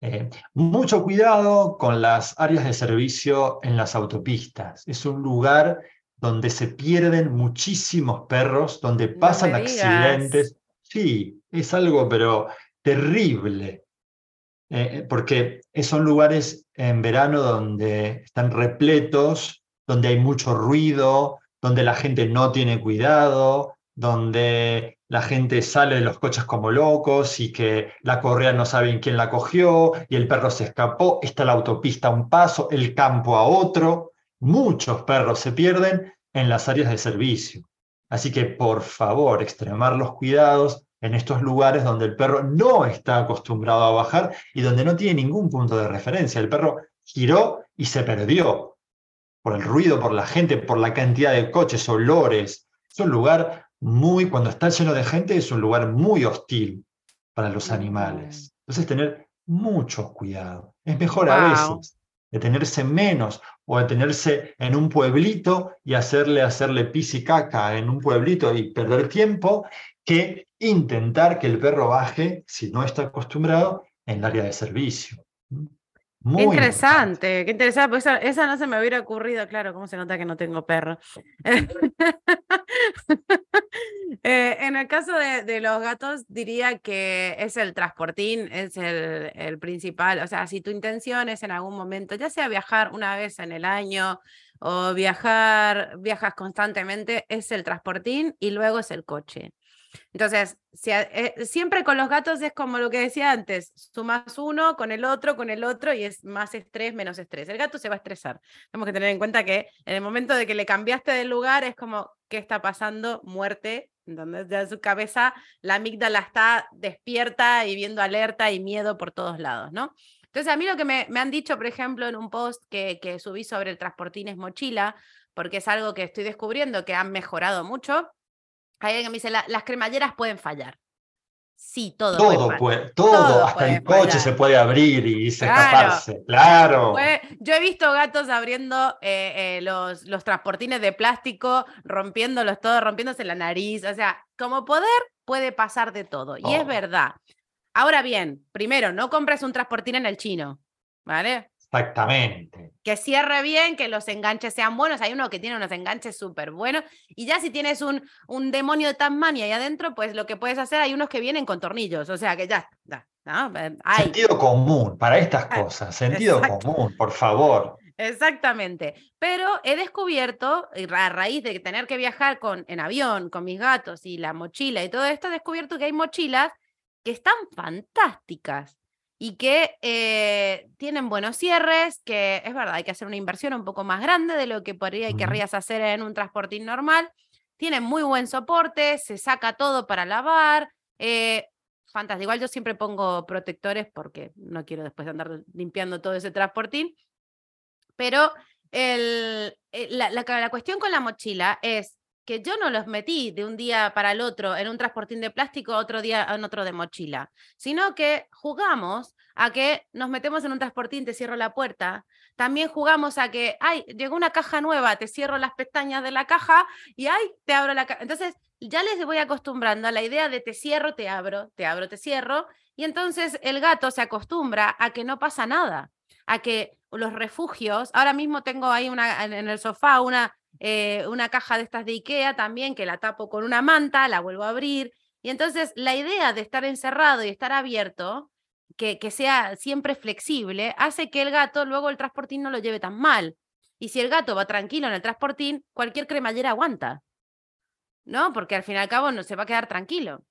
Eh, mucho cuidado con las áreas de servicio en las autopistas. Es un lugar donde se pierden muchísimos perros, donde pasan accidentes. Sí, es algo, pero terrible. Eh, porque son lugares en verano donde están repletos donde hay mucho ruido, donde la gente no tiene cuidado, donde la gente sale de los coches como locos y que la correa no saben quién la cogió y el perro se escapó, está la autopista a un paso, el campo a otro. Muchos perros se pierden en las áreas de servicio. Así que por favor, extremar los cuidados en estos lugares donde el perro no está acostumbrado a bajar y donde no tiene ningún punto de referencia. El perro giró y se perdió por el ruido, por la gente, por la cantidad de coches, olores. Es un lugar muy, cuando está lleno de gente, es un lugar muy hostil para los animales. Entonces, tener mucho cuidado. Es mejor a veces detenerse menos o detenerse en un pueblito y hacerle hacerle pis y caca en un pueblito y perder tiempo que intentar que el perro baje, si no está acostumbrado, en el área de servicio. Muy qué interesante, qué interesante, pues esa, no se me hubiera ocurrido, claro, cómo se nota que no tengo perro. Eh, en el caso de, los gatos, diría que es el transportín, es el, el, principal, o sea, si tu intención es en algún momento, ya sea viajar una vez en el año o viajar, viajas constantemente, es el transportín y luego es el coche. Entonces, eh, siempre con los gatos es como lo que decía antes, sumas uno con el otro, con el otro y es más estrés, menos estrés. El gato se va a estresar. Tenemos que tener en cuenta que en el momento de que le cambiaste de lugar es como, ¿qué está pasando? Muerte. Entonces, ya su cabeza la amígdala está despierta y viendo alerta y miedo por todos lados, ¿no? Entonces, a mí lo que me, han dicho, por ejemplo, en un post que, que subí sobre el transportín es mochila, porque es algo que estoy descubriendo que han mejorado mucho, hay alguien que me dice, las cremalleras pueden fallar. Sí, todo. Todo puede, todo, hasta el coche se puede abrir y se escaparse, claro. yo he visto gatos abriendo eh, eh, los, los transportines de plástico, rompiéndolos todos, rompiéndose la nariz, o sea, como poder puede pasar de todo, y es verdad. Ahora bien, primero, no compres un transportín en el chino, ¿vale? Exactamente. Que cierre bien, que los enganches sean buenos. Hay uno que tiene unos enganches súper buenos. Y ya si tienes un, un demonio de Tasmania ahí adentro, pues lo que puedes hacer, hay unos que vienen con tornillos. O sea que ya. Eh, sentido común para estas ah, cosas. Sentido común, por favor. Exactamente. Pero he descubierto, a raíz de tener que viajar con, en avión con mis gatos y la mochila y todo esto, he descubierto que hay mochilas que están fantásticas y que eh, tienen buenos cierres, que es verdad, hay que hacer una inversión un poco más grande de lo que podría, querrías hacer en un transportín normal. Tienen muy buen soporte, se saca todo para lavar. Eh, fantástico. Igual yo siempre pongo protectores porque no quiero después andar limpiando todo ese transportín. Pero el, eh, la, la cuestión con la mochila es que yo no los metí de un día para el otro en un transportín de plástico, otro día en otro de mochila, sino que jugamos a que nos metemos en un transportín, te cierro la puerta. También jugamos a que, ay, llegó una caja nueva, te cierro las pestañas de la caja y ay, te abro la caja. Entonces, ya les voy acostumbrando a la idea de te cierro, te abro, te abro, te cierro. Y entonces el gato se acostumbra a que no pasa nada, a que los refugios, ahora mismo tengo ahí una, en el sofá una eh, una caja de estas de Ikea también que la tapo con una manta, la vuelvo a abrir. Y entonces la idea de estar encerrado y estar abierto, que, que sea siempre flexible, hace que el gato luego el transportín no lo lleve tan mal. Y si el gato va tranquilo en el transportín, cualquier cremallera aguanta. ¿No? Porque al fin y al cabo no se va a quedar tranquilo.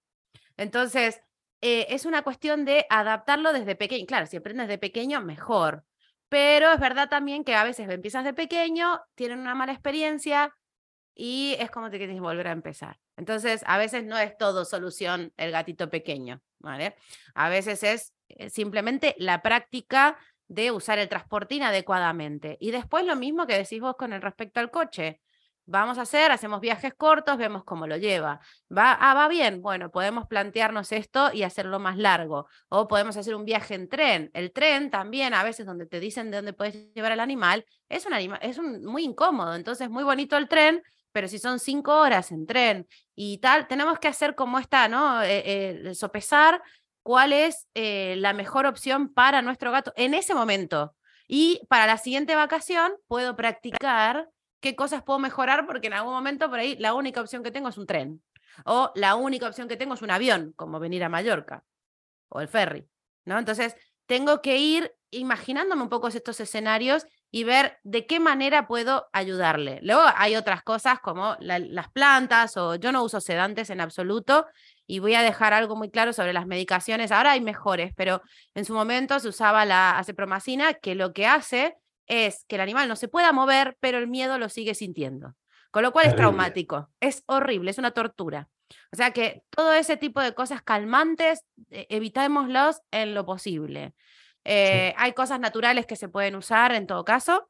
Entonces, eh, es una cuestión de adaptarlo desde pequeño. Claro, si aprendes de pequeño, mejor. Pero es verdad también que a veces empiezas de pequeño, tienen una mala experiencia y es como te quieres volver a empezar. Entonces, a veces no es todo solución el gatito pequeño, ¿vale? A veces es eh, simplemente la práctica de usar el transportín adecuadamente. Y después lo mismo que decís vos con el respecto al coche vamos a hacer, hacemos viajes cortos, vemos cómo lo lleva. ¿Va? Ah, va bien, bueno, podemos plantearnos esto y hacerlo más largo. O podemos hacer un viaje en tren. El tren también, a veces donde te dicen de dónde puedes llevar el animal, es, un animal, es muy incómodo. Entonces, muy bonito el tren, pero si son cinco horas en tren y tal, tenemos que hacer como está, ¿no? Eh, eh, sopesar cuál es eh, la mejor opción para nuestro gato en ese momento. Y para la siguiente vacación puedo practicar qué cosas puedo mejorar, porque en algún momento por ahí la única opción que tengo es un tren. O la única opción que tengo es un avión, como venir a Mallorca. O el ferry. ¿no? Entonces, tengo que ir imaginándome un poco estos escenarios y ver de qué manera puedo ayudarle. Luego hay otras cosas como las plantas o yo no uso sedantes en absoluto y voy a dejar algo muy claro sobre las medicaciones. Ahora hay mejores, pero en su momento se usaba la acepromacina que lo que hace es que el animal no se pueda mover, pero el miedo lo sigue sintiendo. Con lo cual es traumático, es horrible, es una tortura. O sea que todo ese tipo de cosas calmantes, eh, evitémoslos en lo posible. Eh, hay cosas naturales que se pueden usar en todo caso.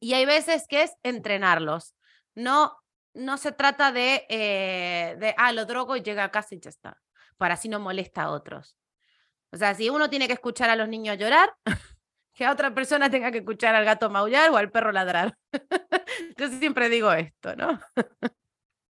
Y hay veces que es entrenarlos. No, no se trata de, eh, de, ah, lo drogo y llega a casa y ya está. Para así no molesta a otros. O sea, si uno tiene que escuchar a los niños llorar, que otra persona tenga que escuchar al gato maullar o al perro ladrar. Yo siempre digo esto, ¿no?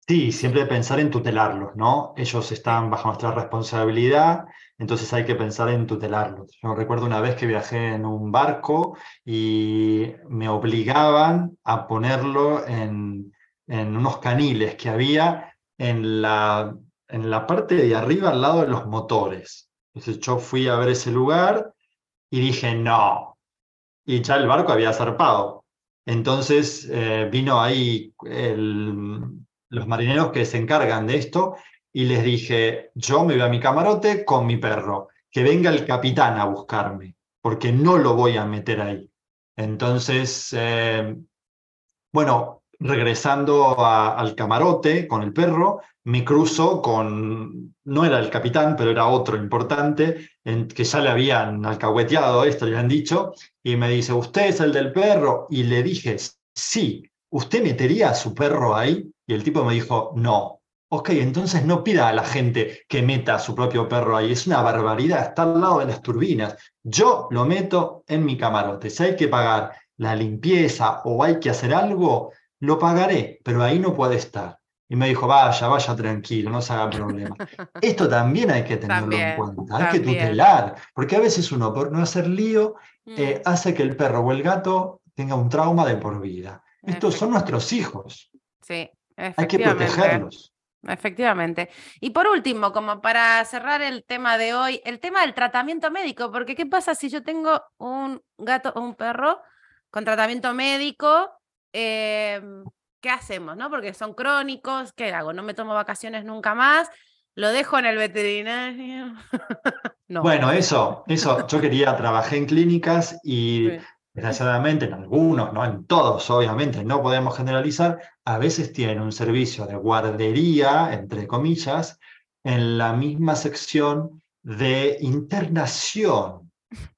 Sí, siempre pensar en tutelarlos, ¿no? Ellos están bajo nuestra responsabilidad, entonces hay que pensar en tutelarlos. Yo recuerdo una vez que viajé en un barco y me obligaban a ponerlo en, unos caniles que había en la, en la parte de arriba al lado de los motores. Entonces yo fui a ver ese lugar y dije, no. Y ya el barco había zarpado. Entonces eh, vino ahí los marineros que se encargan de esto y les dije, yo me voy a mi camarote con mi perro, que venga el capitán a buscarme, porque no lo voy a meter ahí. Entonces, eh, bueno, regresando al camarote con el perro, me cruzo con, no era el capitán, pero era otro importante, que ya le habían alcahueteado esto, le han dicho, y me dice, ¿usted es el del perro? Y le dije, sí, ¿usted metería a su perro ahí? Y el tipo me dijo, no. Ok, entonces no pida a la gente que meta a su propio perro ahí. Es una barbaridad, está al lado de las turbinas. Yo lo meto en mi camarote. Si hay que pagar la limpieza o hay que hacer algo, lo pagaré, pero ahí no puede estar. Y me dijo, vaya, vaya tranquilo, no se haga problema. Esto también hay que tenerlo en cuenta, hay que tutelar, porque a veces uno, por no hacer lío, eh, mm. hace que el perro o el gato tenga un trauma de por vida. Estos son nuestros hijos. Sí, hay que protegerlos. Efectivamente. Y por último, como para cerrar el tema de hoy, el tema del tratamiento médico, porque ¿qué pasa si yo tengo un gato o un perro con tratamiento médico? Em, ¿Qué hacemos? ¿no? Porque son crónicos, ¿qué hago? No me tomo vacaciones nunca más, lo dejo en el veterinario. no. Bueno, eso, eso, yo quería, trabajé en clínicas y Desgraciadamente, en algunos, no en todos, obviamente, no podemos generalizar, a veces tienen un servicio de guardería, entre comillas, en la misma sección de internación.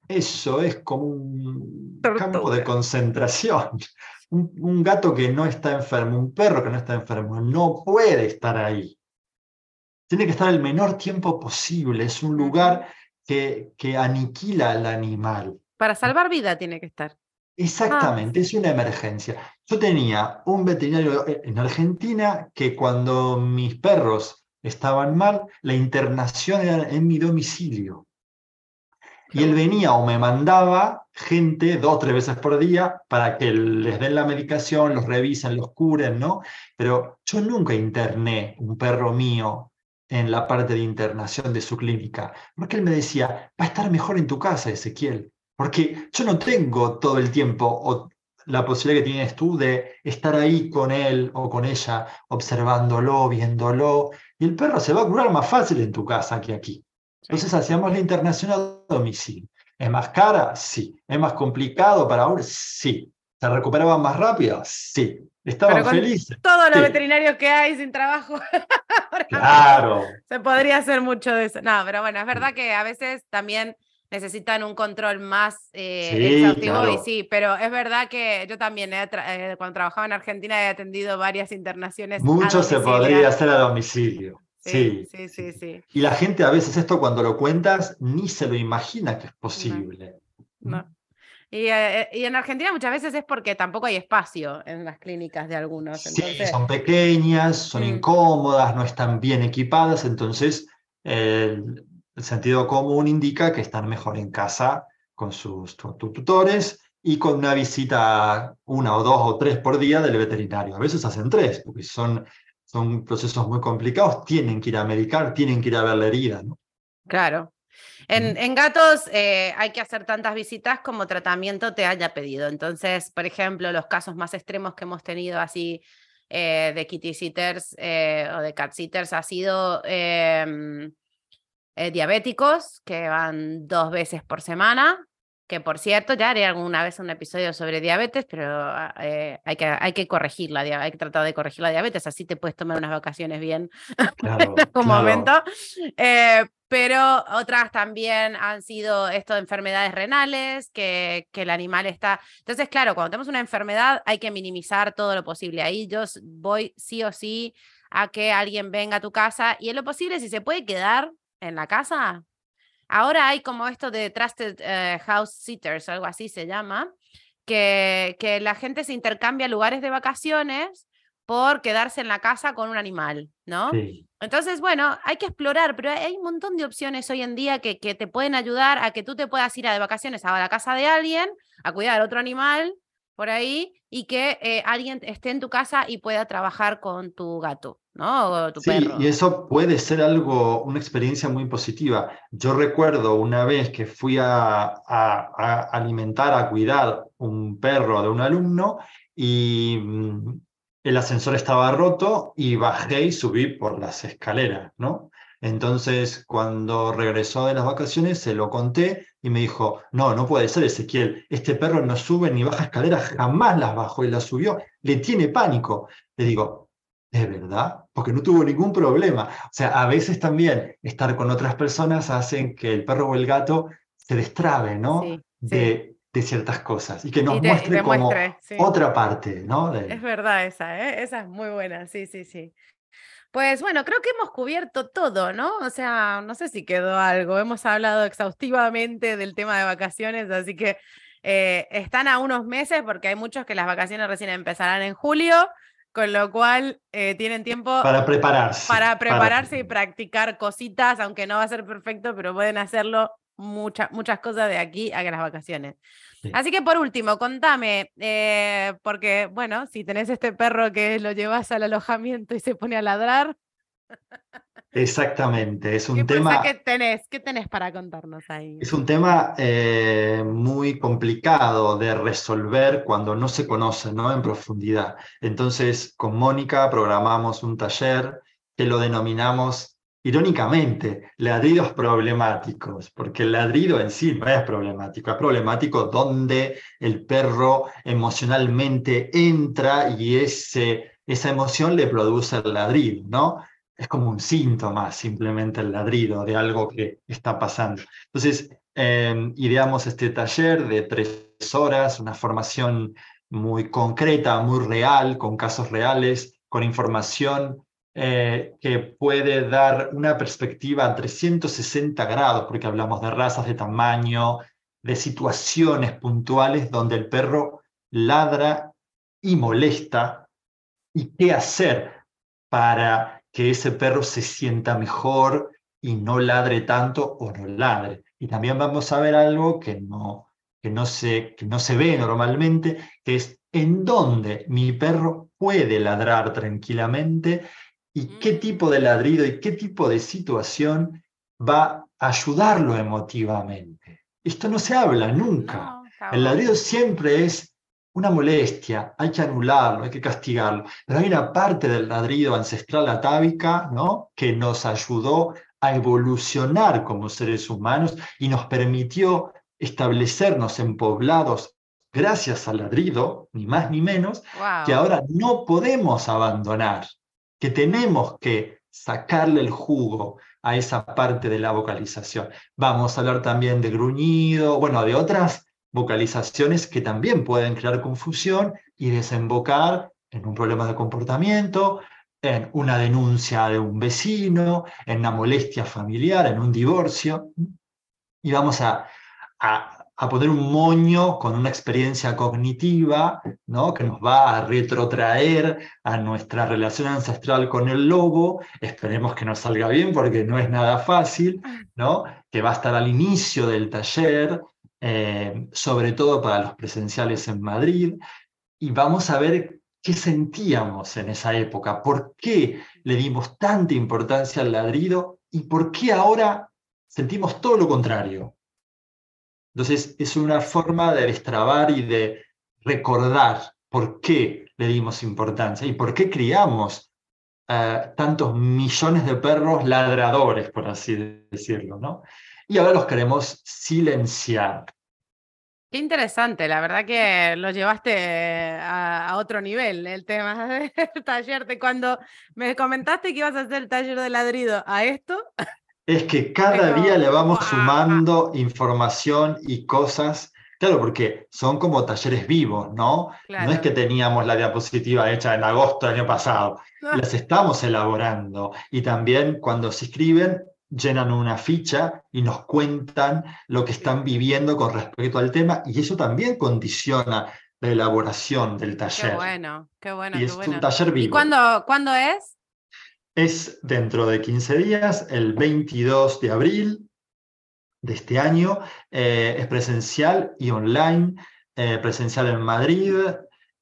Eso es como un campo de concentración. Un, gato que no está enfermo, un perro que no está enfermo, no puede estar ahí. Tiene que estar el menor tiempo posible. Es un lugar que, que aniquila al animal. Para salvar vida tiene que estar. Exactamente, es una emergencia. Yo tenía un veterinario en Argentina que cuando mis perros estaban mal, la internación era en mi domicilio. Y él venía o me mandaba gente dos o tres veces por día para que les den la medicación, los revisen, los curen, ¿no? Pero yo nunca interné un perro mío en la parte de internación de su clínica, porque él me decía, va a estar mejor en tu casa, Ezequiel. Porque yo no tengo todo el tiempo o la posibilidad que tienes tú de estar ahí con él o con ella, observándolo, viéndolo. Y el perro se va a curar más fácil en tu casa que aquí. Entonces hacíamos la internación a domicilio. ¿Es más cara? Sí. ¿Es más complicado para ahora? Sí. ¿Se recuperaban más rápido? Sí. ¿Estaban felices? Todos los veterinarios que hay sin trabajo. claro. Se podría hacer mucho de eso. No, pero bueno, es verdad que a veces también necesitan un control más eh, exhaustivo y sí, pero es verdad que yo también eh, cuando trabajaba en Argentina he atendido varias internaciones. Mucho se podría hacer a domicilio. Sí sí, sí sí, Y la gente a veces esto cuando lo cuentas ni se lo imagina que es posible. No. Eh, y, en Argentina muchas veces es porque tampoco hay espacio en las clínicas de algunos. Sí, son pequeñas, son mm. incómodas, no están bien equipadas, entonces el sentido común indica que están mejor en casa con sus tutores y con una visita una o dos o tres por día del veterinario. A veces hacen tres, porque son, son procesos muy complicados, tienen que ir a medicar, tienen que ir a ver la herida. ¿no? Claro. En, gatos eh, hay que hacer tantas visitas como tratamiento te haya pedido. Entonces, por ejemplo, los casos más extremos que hemos tenido así eh, de kitty sitters eh, o de cat sitters ha sido em, diabéticos que van dos veces por semana que por cierto, ya haré alguna vez un episodio sobre diabetes, pero ah, eh, hay, que, hay que corregirla, hay que tratar de corregir la diabetes, así te puedes tomar unas vacaciones bien en algún momento. Eh, pero otras también han sido esto de enfermedades renales, que, que el animal está... Entonces, claro, cuando tenemos una enfermedad hay que minimizar todo lo posible. Ahí yo voy sí o sí a que alguien venga a tu casa y en lo posible, si se puede quedar en la casa, Ahora hay como esto de Trusted eh, House Sitters, algo así se llama, que, que la gente se intercambia lugares de vacaciones por quedarse en la casa con un animal, ¿no? Entonces, bueno, hay que explorar, pero hay un montón de opciones hoy en día que, que, te pueden ayudar a que tú te puedas ir a de vacaciones a la casa de alguien, a cuidar a otro animal por ahí y que eh, alguien esté en tu casa y pueda trabajar con tu gato, ¿no? Tu sí, y eso puede ser algo, una experiencia muy positiva. Yo recuerdo una vez que fui a, a, alimentar, a cuidar un perro de un alumno y mm, el ascensor estaba roto y bajé y subí por las escaleras, ¿no? Entonces, cuando regresó de las vacaciones, se lo conté y me dijo, no, no puede ser, Ezequiel, este perro no sube ni baja escaleras, jamás las bajó y las subió, le tiene pánico. Le digo, ¿es verdad? Porque no tuvo ningún problema. O sea, a veces también estar con otras personas hacen que el perro o el gato se destrabe, ¿no? de, ciertas cosas y que nos muestre como otra parte, ¿no? Es verdad esa, ¿eh? esa es muy buena, sí, sí, sí. Pues bueno, creo que hemos cubierto todo, ¿no? O sea, no sé si quedó algo. Hemos hablado exhaustivamente del tema de vacaciones, así que eh, están a unos meses porque hay muchos que las vacaciones recién empezarán en julio, con lo cual eh, tienen tiempo para prepararse. Para prepararse y practicar cositas, aunque no va a ser perfecto, pero pueden hacerlo muchas muchas cosas de aquí a las vacaciones. Así que por último, contame, eh, porque bueno, si tenés este perro que lo llevas al alojamiento y se pone a ladrar. Exactamente, es un tema... ¿Qué tenés? ¿Qué tenés para contarnos ahí? Es un tema eh, muy complicado de resolver cuando no se conoce ¿no? en profundidad. Entonces, con Mónica programamos un taller que lo denominamos irónicamente, ladridos problemáticos, porque el ladrido en sí no es problemático, es problemático donde el perro emocionalmente entra y ese, esa emoción le produce el ladrido, ¿no? Es como un síntoma simplemente el ladrido de algo que está pasando. Entonces, eh, ideamos este taller de tres horas, una formación muy concreta, muy real, con casos reales, con información eh, que puede dar una perspectiva a 360 grados, porque hablamos de razas, de tamaño, de situaciones puntuales donde el perro ladra y molesta, y qué hacer para que ese perro se sienta mejor y no ladre tanto o no ladre. Y también vamos a ver algo que no, que no, se, que no se ve normalmente, que es en dónde mi perro puede ladrar tranquilamente y qué mm. tipo de ladrido y qué tipo de situación va a ayudarlo emotivamente. Esto no se habla nunca. el ladrido siempre es una molestia, hay que anularlo, hay que castigarlo. Pero hay una parte del ladrido ancestral atávica ¿no? que nos ayudó a evolucionar como seres humanos y nos permitió establecernos en poblados gracias al ladrido, ni más ni menos, que ahora no podemos abandonar que tenemos que sacarle el jugo a esa parte de la vocalización. Vamos a hablar también de gruñido, bueno, de otras vocalizaciones que también pueden crear confusión y desembocar en un problema de comportamiento, en una denuncia de un vecino, en una molestia familiar, en un divorcio. Y vamos a, a poner un moño con una experiencia cognitiva ¿no? que nos va a retrotraer a nuestra relación ancestral con el lobo. Esperemos que nos salga bien porque no es nada fácil, ¿no? que va a estar al inicio del taller, eh, sobre todo para los presenciales en Madrid. Y vamos a ver qué sentíamos en esa época, por qué le dimos tanta importancia al ladrido y por qué ahora sentimos todo lo contrario. Entonces es una forma de destrabar y de recordar por qué le dimos importancia y por qué criamos eh, tantos millones de perros ladradores, por así decirlo, ¿no? Y ahora los queremos silenciar. Qué interesante, la verdad que lo llevaste a, otro nivel el tema del taller. De cuando me comentaste que ibas a hacer el taller de ladrido a esto. Es que cada día le vamos sumando información y cosas Claro, porque son como talleres vivos, ¿no? No es que teníamos la diapositiva hecha en agosto del año pasado, las estamos elaborando. Y también cuando se escriben, llenan una ficha y nos cuentan lo que están viviendo con respecto al tema, y eso también condiciona la elaboración del taller. Qué bueno, qué bueno. Y es un taller vivo. ¿Y cuándo, cuándo es? Es dentro de 15 días, el 22 de abril, de este año. Eh, es presencial y online, eh, presencial en Madrid,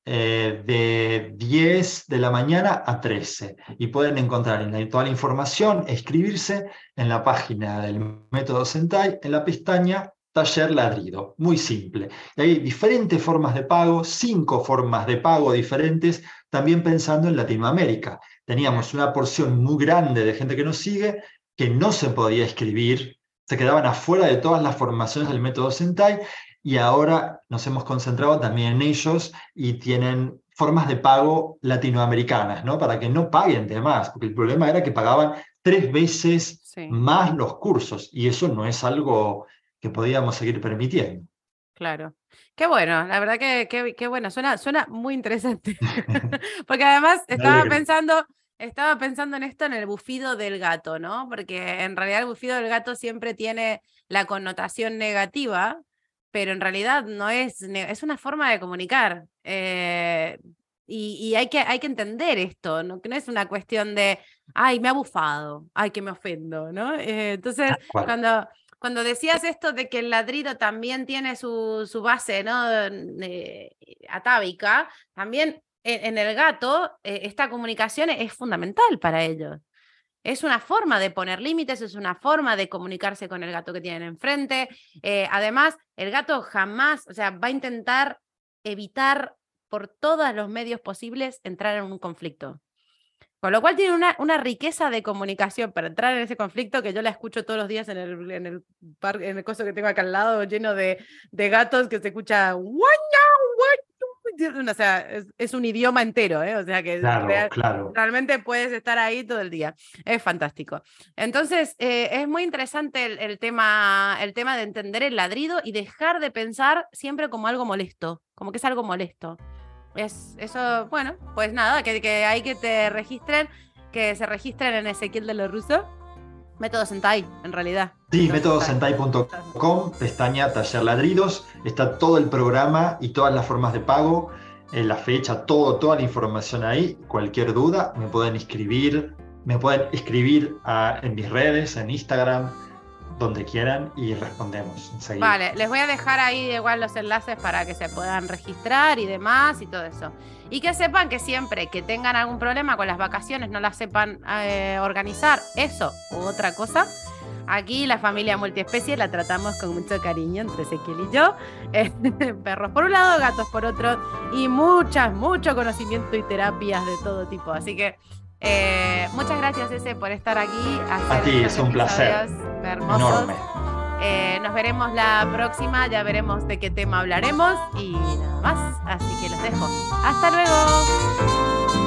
eh, de 10 de la mañana a 13. Y pueden encontrar en toda la información, escribirse en la página del método Sentai, en la pestaña Taller Ladrido. Muy simple. hay diferentes formas de pago, cinco formas de pago diferentes, también pensando en Latinoamérica. Teníamos una porción muy grande de gente que nos sigue que no se podía escribir se quedaban afuera de todas las formaciones del método Sentai y ahora nos hemos concentrado también en ellos y tienen formas de pago latinoamericanas, ¿no? Para que no paguen de más, porque el problema era que pagaban tres veces más los cursos y eso no es algo que podíamos seguir permitiendo. Claro. Qué bueno, la verdad que qué, bueno, suena, suena muy interesante. porque además estaba pensando, estaba pensando en esto en el bufido del gato, ¿no? Porque en realidad el bufido del gato siempre tiene la connotación negativa, pero en realidad no es, es una forma de comunicar. Eh, y, hay, que, hay que entender esto, ¿no? que no es una cuestión de, ay, me ha bufado, ay, que me ofendo, ¿no? Eh, entonces, cuando, cuando decías esto de que el ladrido también tiene su, su base, ¿no? atávica, también en, el gato, eh, esta comunicación es fundamental para ellos. Es una forma de poner límites, es una forma de comunicarse con el gato que tienen enfrente. Eh, además, el gato jamás, o sea, va a intentar evitar por todos los medios posibles entrar en un conflicto. Con lo cual tiene una, una, riqueza de comunicación para entrar en ese conflicto que yo la escucho todos los días en el, en el, en el coso que tengo acá al lado, lleno de, de gatos que se escucha o sea, es, un idioma entero, ¿eh? o sea que realmente puedes estar ahí todo el día. Es fantástico. Entonces, eh, es muy interesante el, tema, el tema de entender el ladrido y dejar de pensar siempre como algo molesto, como que es algo molesto. Es eso, bueno, pues nada, que, que hay que te registren, que se registren en Ezequiel de los Rusos Método Sentai, en realidad. Sí, métodosentai.com, pestaña Taller Ladridos, está todo el programa y todas las formas de pago, eh, la fecha, todo, toda la información ahí. Cualquier duda, me pueden escribir, me pueden escribir en mis redes, en Instagram, donde quieran y respondemos enseguida. Vale, les voy a dejar ahí igual los enlaces para que se puedan registrar y demás y todo eso. Y que sepan que siempre que tengan algún problema con las vacaciones, no las sepan eh, organizar, eso u otra cosa, aquí la familia multiespecie la tratamos con mucho cariño entre Ezequiel y yo. perros por un lado, gatos por otro y muchas, mucho conocimiento y terapias de todo tipo. Así que eh, muchas gracias, Ese, por estar aquí. A ti, es un placer. Enorme. Eh, nos veremos la próxima, ya veremos de qué tema hablaremos y nada más. Así que los dejo. Hasta luego.